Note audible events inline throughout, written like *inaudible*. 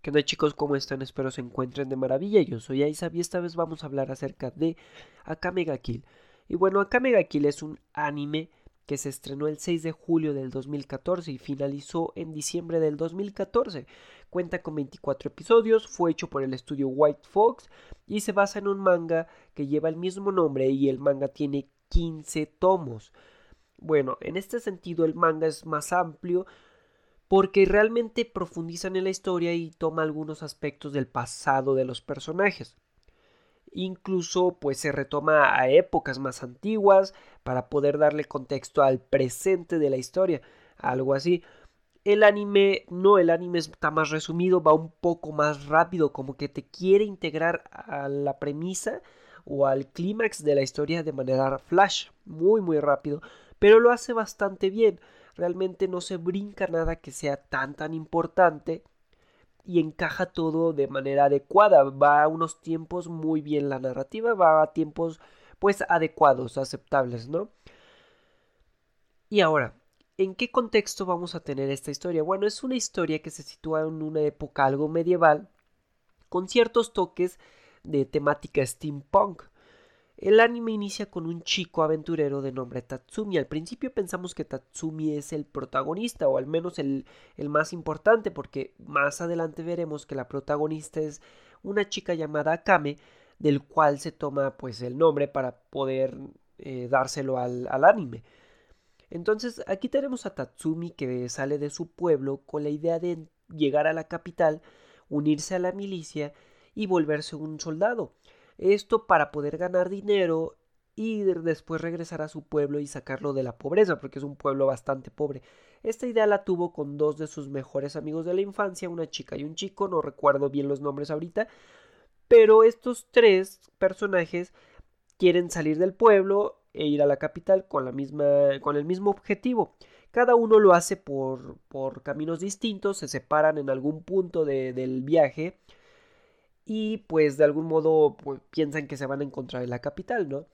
¿Qué onda chicos? ¿Cómo están? Espero se encuentren de maravilla. Yo soy Aisab y esta vez vamos a hablar acerca de Akame ga Kill. Y bueno, Akame ga Kill es un anime que se estrenó el 6 de julio del 2014 y finalizó en diciembre del 2014. Cuenta con 24 episodios, fue hecho por el estudio White Fox y se basa en un manga que lleva el mismo nombre y el manga tiene 15 tomos. Bueno, en este sentido el manga es más amplio, porque realmente profundizan en la historia y toma algunos aspectos del pasado de los personajes. Incluso pues se retoma a épocas más antiguas para poder darle contexto al presente de la historia, algo así. El anime, no, el anime está más resumido, va un poco más rápido, como que te quiere integrar a la premisa o al clímax de la historia de manera flash, muy muy rápido, pero lo hace bastante bien realmente no se brinca nada que sea tan tan importante y encaja todo de manera adecuada, va a unos tiempos muy bien la narrativa, va a tiempos pues adecuados, aceptables, ¿no? Y ahora, ¿en qué contexto vamos a tener esta historia? Bueno, es una historia que se sitúa en una época algo medieval, con ciertos toques de temática steampunk. El anime inicia con un chico aventurero de nombre Tatsumi. Al principio pensamos que Tatsumi es el protagonista o al menos el, más importante porque más adelante veremos que la protagonista es una chica llamada Akame del cual se toma pues el nombre para poder eh, dárselo al, al anime. Entonces aquí tenemos a Tatsumi que sale de su pueblo con la idea de llegar a la capital, unirse a la milicia y volverse un soldado. Esto para poder ganar dinero y después regresar a su pueblo y sacarlo de la pobreza, porque es un pueblo bastante pobre. Esta idea la tuvo con dos de sus mejores amigos de la infancia, una chica y un chico, no recuerdo bien los nombres ahorita, pero estos tres personajes quieren salir del pueblo e ir a la capital con la misma con el mismo objetivo. Cada uno lo hace por, por caminos distintos, se separan en algún punto del viaje y pues de algún modo pues, piensan que se van a encontrar en la capital, ¿no?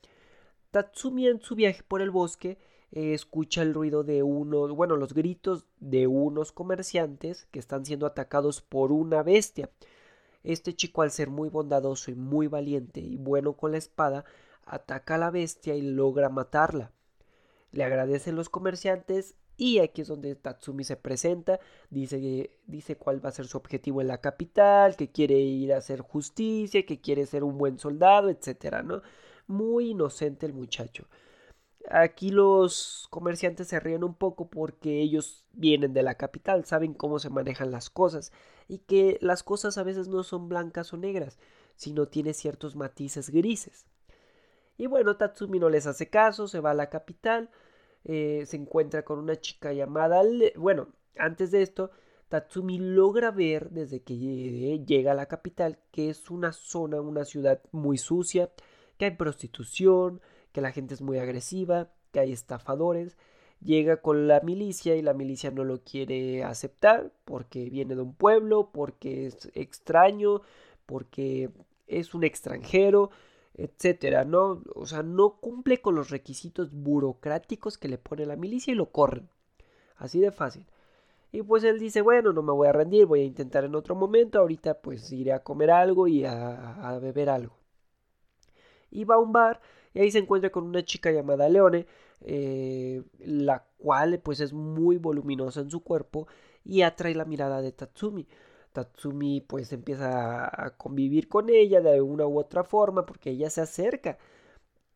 Tatsumi en su viaje por el bosque eh, escucha el ruido de unos, bueno, los gritos de unos comerciantes que están siendo atacados por una bestia. Este chico al ser muy bondadoso y muy valiente y bueno con la espada, ataca a la bestia y logra matarla. Le agradecen los comerciantes y aquí es donde Tatsumi se presenta, dice, dice cuál va a ser su objetivo en la capital, que quiere ir a hacer justicia, que quiere ser un buen soldado, etcétera, ¿no? Muy inocente el muchacho. Aquí los comerciantes se ríen un poco porque ellos vienen de la capital, saben cómo se manejan las cosas y que las cosas a veces no son blancas o negras, sino tiene ciertos matices grises. Y bueno, Tatsumi no les hace caso, se va a la capital, eh, se encuentra con una chica llamada... Bueno, antes de esto, Tatsumi logra ver desde que llega a la capital que es una zona, una ciudad muy sucia, que hay prostitución, que la gente es muy agresiva, que hay estafadores. Llega con la milicia y la milicia no lo quiere aceptar porque viene de un pueblo, porque es extraño, porque es un extranjero etcétera, ¿no? O sea, no cumple con los requisitos burocráticos que le pone la milicia y lo corren. Así de fácil. Y pues él dice, bueno, no me voy a rendir, voy a intentar en otro momento, ahorita pues iré a comer algo y a, beber algo. Y va a un bar y ahí se encuentra con una chica llamada Leone, eh, la cual pues es muy voluminosa en su cuerpo y atrae la mirada de Tatsumi. Tatsumi pues empieza a convivir con ella de una u otra forma porque ella se acerca.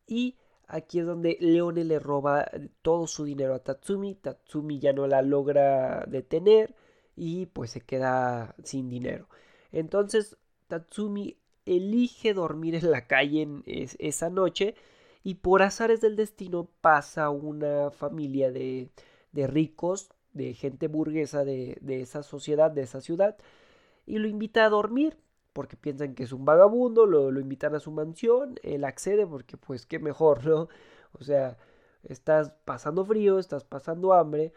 Y aquí es donde Leone le roba todo su dinero a Tatsumi. Tatsumi ya no la logra detener y pues se queda sin dinero. Entonces Tatsumi elige dormir en la calle en esa noche y por azares del destino pasa una familia de, de ricos, de gente burguesa de, de esa sociedad, de esa ciudad, y lo invita a dormir porque piensan que es un vagabundo, lo, invitan a su mansión, él accede porque pues qué mejor, *laughs* ¿no? O sea, estás pasando frío, estás pasando hambre,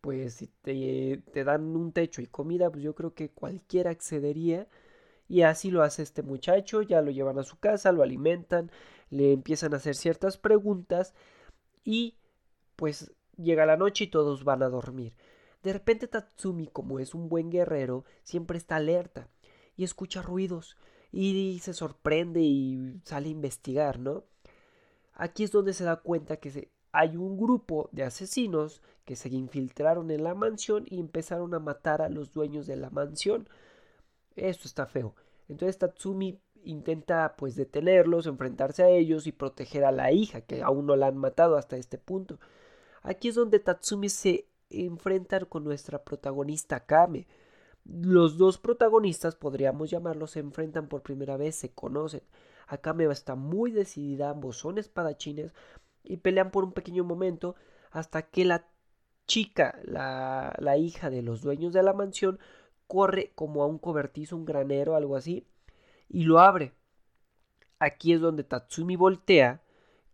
pues si te, te dan un techo y comida, pues yo creo que cualquiera accedería. Y así lo hace este muchacho, ya lo llevan a su casa, lo alimentan, le empiezan a hacer ciertas preguntas y pues llega la noche y todos van a dormir. De repente Tatsumi, como es un buen guerrero, siempre está alerta y escucha ruidos y se sorprende y sale a investigar, ¿no? Aquí es donde se da cuenta que hay un grupo de asesinos que se infiltraron en la mansión y empezaron a matar a los dueños de la mansión. Esto está feo. Entonces Tatsumi intenta pues detenerlos, enfrentarse a ellos y proteger a la hija, que aún no la han matado hasta este punto. Aquí es donde Tatsumi se enfrenta con nuestra protagonista Kame. Los dos protagonistas, podríamos llamarlos, se enfrentan por primera vez, se conocen. Akame está muy decidida, ambos son espadachines y pelean por un pequeño momento hasta que la chica, la, la hija de los dueños de la mansión, corre como a un cobertizo, un granero, algo así, y lo abre. Aquí es donde Tatsumi voltea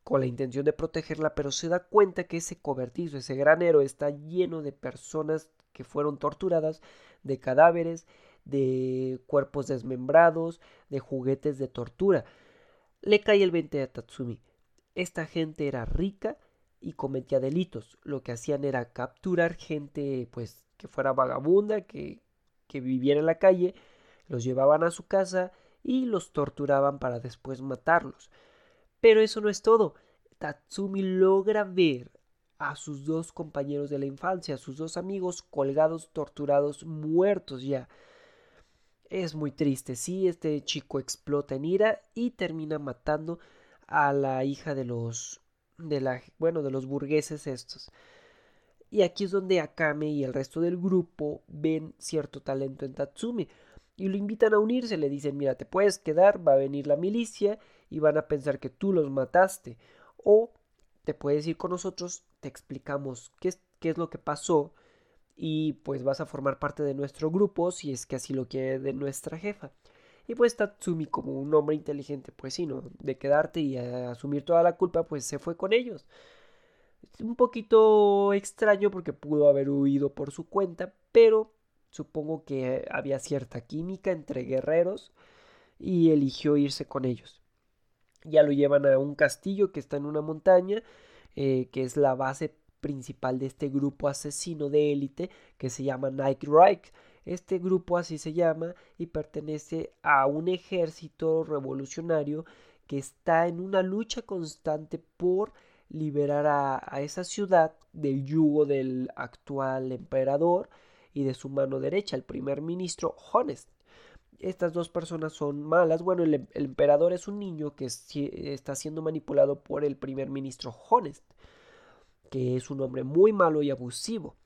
con la intención de protegerla, pero se da cuenta que ese cobertizo, ese granero está lleno de personas que fueron torturadas, de cadáveres, de cuerpos desmembrados, de juguetes de tortura. Le cae el 20 a Tatsumi. Esta gente era rica y cometía delitos. Lo que hacían era capturar gente pues que fuera vagabunda, que, que viviera en la calle, los llevaban a su casa y los torturaban para después matarlos. Pero eso no es todo. Tatsumi logra ver a sus dos compañeros de la infancia, a sus dos amigos colgados, torturados, muertos ya. Es muy triste, sí, este chico explota en ira y termina matando a la hija de los de la bueno, de los burgueses estos. Y aquí es donde Akame y el resto del grupo ven cierto talento en Tatsumi y lo invitan a unirse, le dicen, mira, te puedes quedar, va a venir la milicia y van a pensar que tú los mataste. O te puedes ir con nosotros, te explicamos qué es, qué es lo que pasó y pues vas a formar parte de nuestro grupo si es que así lo quiere de nuestra jefa. Y pues Tatsumi como un hombre inteligente, pues sí, ¿no? De quedarte y asumir toda la culpa, pues se fue con ellos. Un poquito extraño porque pudo haber huido por su cuenta, pero Supongo que había cierta química entre guerreros y eligió irse con ellos. Ya lo llevan a un castillo que está en una montaña, eh, que es la base principal de este grupo asesino de élite que se llama Night Reich. Este grupo así se llama y pertenece a un ejército revolucionario que está en una lucha constante por liberar a esa ciudad del yugo del actual emperador y de su mano derecha, el primer ministro Honest. Estas dos personas son malas. Bueno, el, emperador es un niño que está siendo manipulado por el primer ministro Honest, que es un hombre muy malo y abusivo.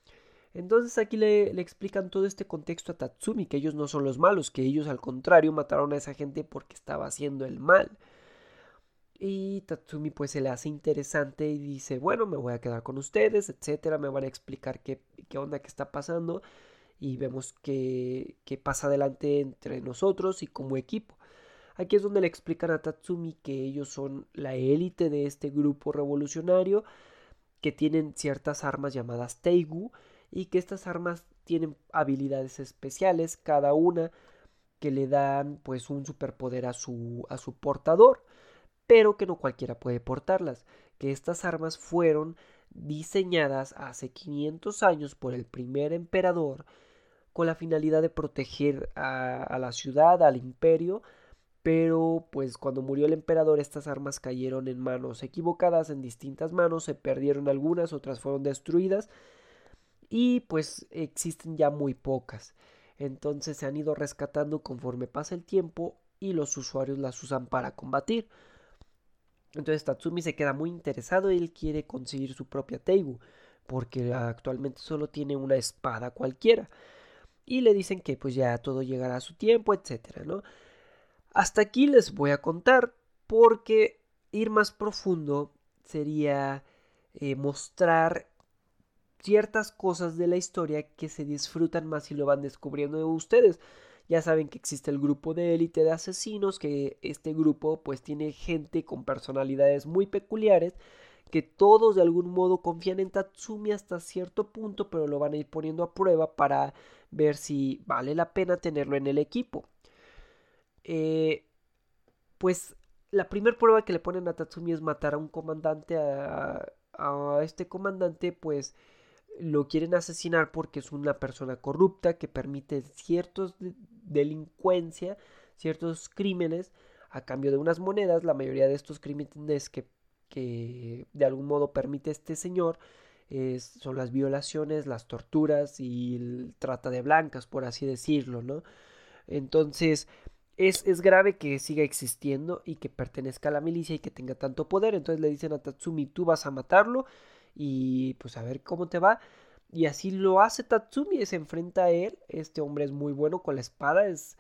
Entonces aquí le, le, explican todo este contexto a Tatsumi, que ellos no son los malos, que ellos al contrario mataron a esa gente porque estaba haciendo el mal. Y Tatsumi pues se le hace interesante y dice, bueno, me voy a quedar con ustedes, etcétera, me van a explicar qué, qué onda que está pasando y vemos qué, qué pasa adelante entre nosotros y como equipo. Aquí es donde le explican a Tatsumi que ellos son la élite de este grupo revolucionario, que tienen ciertas armas llamadas Teigu y que estas armas tienen habilidades especiales, cada una que le dan pues un superpoder a su, a su portador pero que no cualquiera puede portarlas, que estas armas fueron diseñadas hace 500 años por el primer emperador con la finalidad de proteger a, la ciudad, al imperio, pero pues cuando murió el emperador estas armas cayeron en manos equivocadas, en distintas manos, se perdieron algunas, otras fueron destruidas y pues existen ya muy pocas. Entonces se han ido rescatando conforme pasa el tiempo y los usuarios las usan para combatir. Entonces Tatsumi se queda muy interesado y él quiere conseguir su propia Teigu, porque actualmente solo tiene una espada cualquiera. Y le dicen que pues ya todo llegará a su tiempo, etcétera, ¿no? Hasta aquí les voy a contar porque ir más profundo sería eh, mostrar ciertas cosas de la historia que se disfrutan más y lo van descubriendo de ustedes. Ya saben que existe el grupo de élite de asesinos, que este grupo pues tiene gente con personalidades muy peculiares, que todos de algún modo confían en Tatsumi hasta cierto punto, pero lo van a ir poniendo a prueba para ver si vale la pena tenerlo en el equipo. Eh, pues la primera prueba que le ponen a Tatsumi es matar a un comandante, a, este comandante pues lo quieren asesinar porque es una persona corrupta que permite ciertos delincuencia, ciertos crímenes a cambio de unas monedas. La mayoría de estos crímenes que, que de algún modo permite este señor son las violaciones, las torturas y el trata de blancas, por así decirlo, ¿no? Entonces, es, es, grave que siga existiendo y que pertenezca a la milicia y que tenga tanto poder. Entonces le dicen a Tatsumi, tú vas a matarlo y pues a ver cómo te va. Y así lo hace Tatsumi, se enfrenta a él. Este hombre es muy bueno con la espada, es,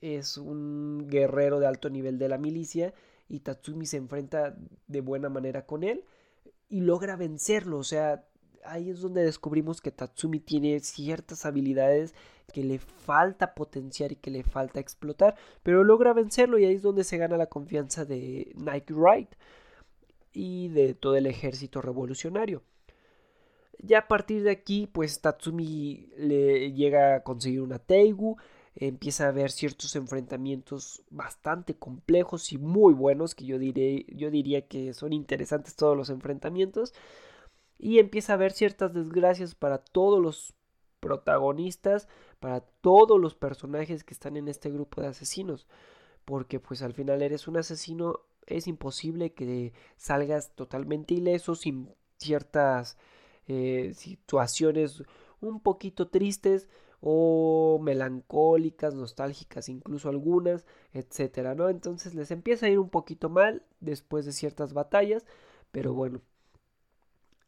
es un guerrero de alto nivel de la milicia y Tatsumi se enfrenta de buena manera con él y logra vencerlo. O sea, ahí es donde descubrimos que Tatsumi tiene ciertas habilidades que le falta potenciar y que le falta explotar, pero logra vencerlo y ahí es donde se gana la confianza de Nike Wright y de todo el ejército revolucionario. Ya a partir de aquí, pues Tatsumi le llega a conseguir una Teigu, empieza a ver ciertos enfrentamientos bastante complejos y muy buenos, que yo, diré, yo diría que son interesantes todos los enfrentamientos, y empieza a ver ciertas desgracias para todos los protagonistas, para todos los personajes que están en este grupo de asesinos, porque pues al final eres un asesino, es imposible que salgas totalmente ileso sin ciertas eh, situaciones un poquito tristes, o melancólicas, nostálgicas, incluso algunas, etcétera, ¿no? Entonces les empieza a ir un poquito mal después de ciertas batallas, pero bueno.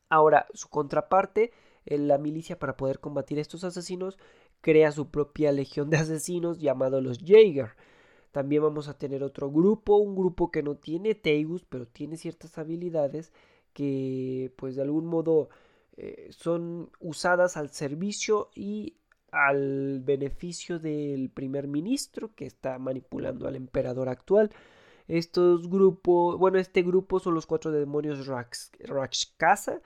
Ahora, su contraparte, la milicia para poder combatir estos asesinos, crea su propia legión de asesinos llamado los Jaeger. También vamos a tener otro grupo, un grupo que no tiene Teigus, pero tiene ciertas habilidades que pues de algún modo eh, son usadas al servicio y al beneficio del primer ministro que está manipulando al emperador actual. Estos grupos, bueno, este grupo son los cuatro demonios Rakshasa,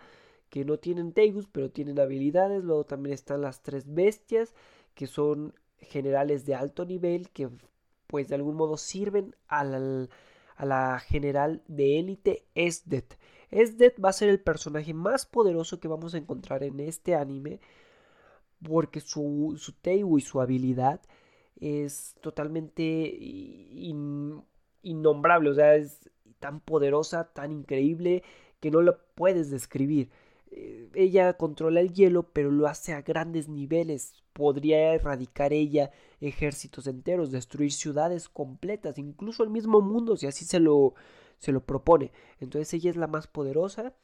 que no tienen Tegus, pero tienen habilidades. Luego también están las tres bestias, que son generales de alto nivel, que pues de algún modo sirven a la general de élite Esdet. Esdet va a ser el personaje más poderoso que vamos a encontrar en este anime porque su, su y su habilidad es totalmente innombrable, o sea, es tan poderosa, tan increíble, que no lo puedes describir. Eh, ella controla el hielo, pero lo hace a grandes niveles. Podría erradicar ella ejércitos enteros, destruir ciudades completas, incluso el mismo mundo, si así se lo, se lo propone. Entonces ella es la más poderosa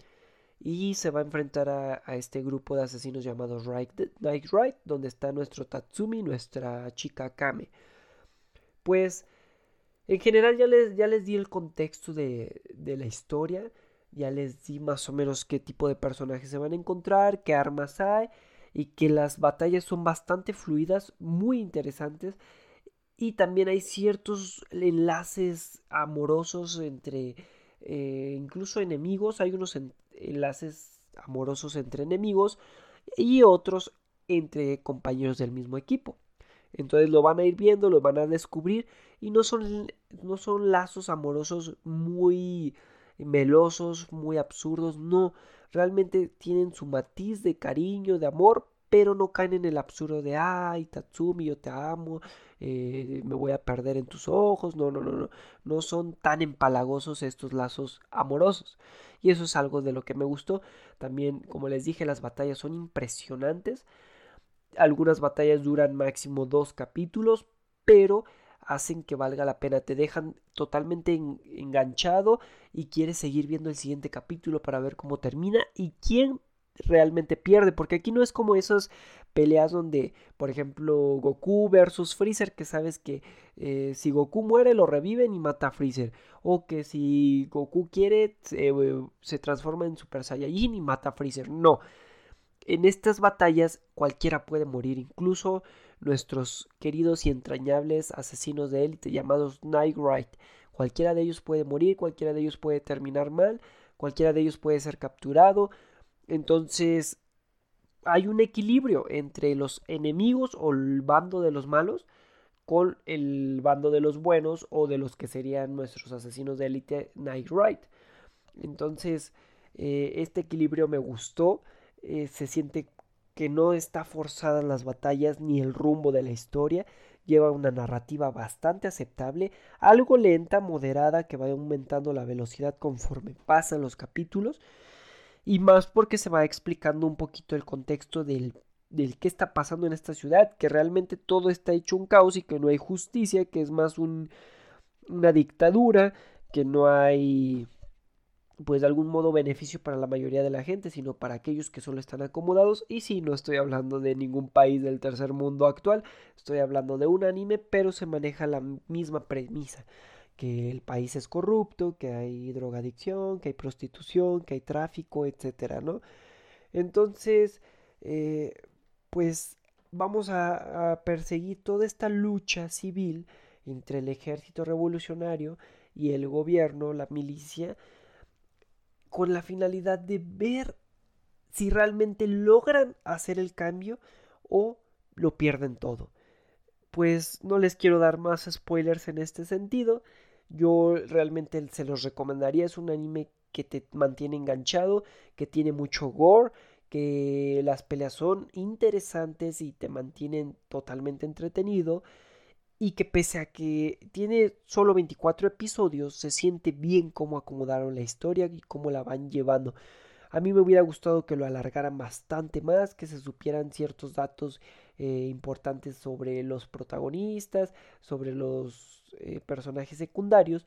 y se va a enfrentar a, este grupo de asesinos llamados Night Ride, donde está nuestro Tatsumi, nuestra chica Kame. Pues en general ya les, ya les di el contexto de, de, la historia, ya les di más o menos qué tipo de personajes se van a encontrar, qué armas hay y que las batallas son bastante fluidas, muy interesantes y también hay ciertos enlaces amorosos entre eh, incluso enemigos, hay unos enlaces amorosos entre enemigos y otros entre compañeros del mismo equipo. Entonces lo van a ir viendo, lo van a descubrir y no son, no son lazos amorosos muy melosos, muy absurdos, no, realmente tienen su matiz de cariño, de amor, pero no caen en el absurdo de, ay, Tatsumi, yo te amo, eh, me voy a perder en tus ojos, no, no, no, no, no son tan empalagosos estos lazos amorosos. Y eso es algo de lo que me gustó. También, como les dije, las batallas son impresionantes. Algunas batallas duran máximo dos capítulos, pero hacen que valga la pena, te dejan totalmente enganchado y quieres seguir viendo el siguiente capítulo para ver cómo termina y quién realmente pierde, porque aquí no es como esas peleas donde, por ejemplo, Goku versus Freezer, que sabes que eh, si Goku muere lo reviven y mata a Freezer, o que si Goku quiere se, se transforma en Super Saiyajin y mata a Freezer, no. En estas batallas cualquiera puede morir, incluso nuestros queridos y entrañables asesinos de élite llamados Night Ride. Cualquiera de ellos puede morir, cualquiera de ellos puede terminar mal, cualquiera de ellos puede ser capturado, entonces, hay un equilibrio entre los enemigos o el bando de los malos con el bando de los buenos o de los que serían nuestros asesinos de élite Night Ride. Entonces, eh, este equilibrio me gustó. Eh, se siente que no está forzada en las batallas ni el rumbo de la historia, lleva una narrativa bastante aceptable, algo lenta, moderada, que va aumentando la velocidad conforme pasan los capítulos, y más porque se va explicando un poquito el contexto del, del qué está pasando en esta ciudad, que realmente todo está hecho un caos y que no hay justicia, que es más un, una dictadura, que no hay pues de algún modo beneficio para la mayoría de la gente, sino para aquellos que solo están acomodados. Y sí, no estoy hablando de ningún país del tercer mundo actual, estoy hablando de un anime, pero se maneja la misma premisa, que el país es corrupto, que hay drogadicción, que hay prostitución, que hay tráfico, etcétera, ¿no? Entonces, eh, pues vamos a, a perseguir toda esta lucha civil entre el ejército revolucionario y el gobierno, la milicia, con la finalidad de ver si realmente logran hacer el cambio o lo pierden todo. Pues no les quiero dar más spoilers en este sentido. Yo realmente se los recomendaría. Es un anime que te mantiene enganchado, que tiene mucho gore, que las peleas son interesantes y te mantienen totalmente entretenido y que pese a que tiene solo 24 episodios, se siente bien cómo acomodaron la historia y cómo la van llevando. A mí me hubiera gustado que lo alargaran bastante más, que se supieran ciertos datos eh, importantes sobre los protagonistas, sobre los eh, personajes secundarios,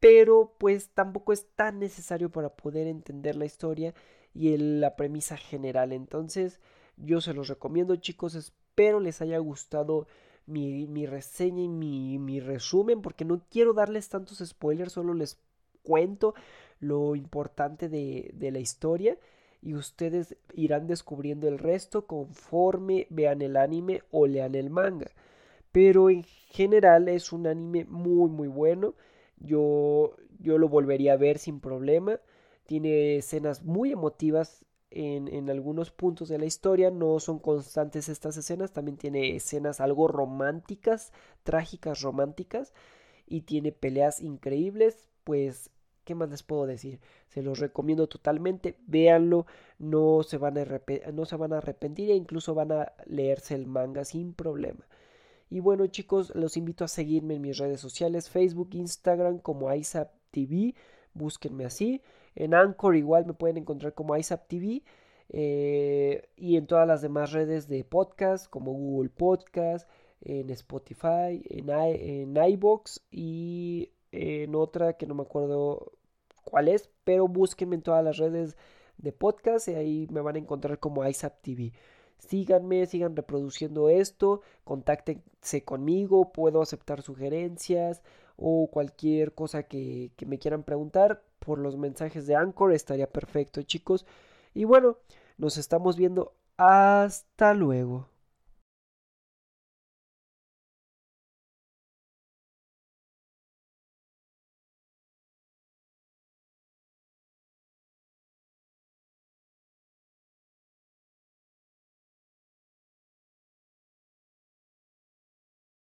pero pues tampoco es tan necesario para poder entender la historia y la premisa general. Entonces yo se los recomiendo chicos, espero les haya gustado mi, reseña y mi, resumen, porque no quiero darles tantos spoilers, solo les cuento lo importante de, de la historia y ustedes irán descubriendo el resto conforme vean el anime o lean el manga. Pero en general es un anime muy muy bueno. Yo, yo lo volvería a ver sin problema. Tiene escenas muy emotivas en, algunos puntos de la historia. No son constantes estas escenas. También tiene escenas algo románticas, trágicas románticas. Y tiene peleas increíbles. Pues, ¿qué más les puedo decir? Se los recomiendo totalmente. Véanlo. No se van a, no se van a arrepentir e incluso van a leerse el manga sin problema. Y bueno chicos, los invito a seguirme en mis redes sociales, Facebook, Instagram como TV búsquenme así. En Anchor igual me pueden encontrar como ISAP TV. Eh, y en todas las demás redes de podcast como Google Podcast, en Spotify, en, en iBox y en otra que no me acuerdo cuál es, pero búsquenme en todas las redes de podcast y ahí me van a encontrar como ISAP TV. Síganme, sigan reproduciendo esto, contáctense conmigo, puedo aceptar sugerencias o cualquier cosa que, que me quieran preguntar por los mensajes de Anchor estaría perfecto chicos. Y bueno, nos estamos viendo. Hasta luego.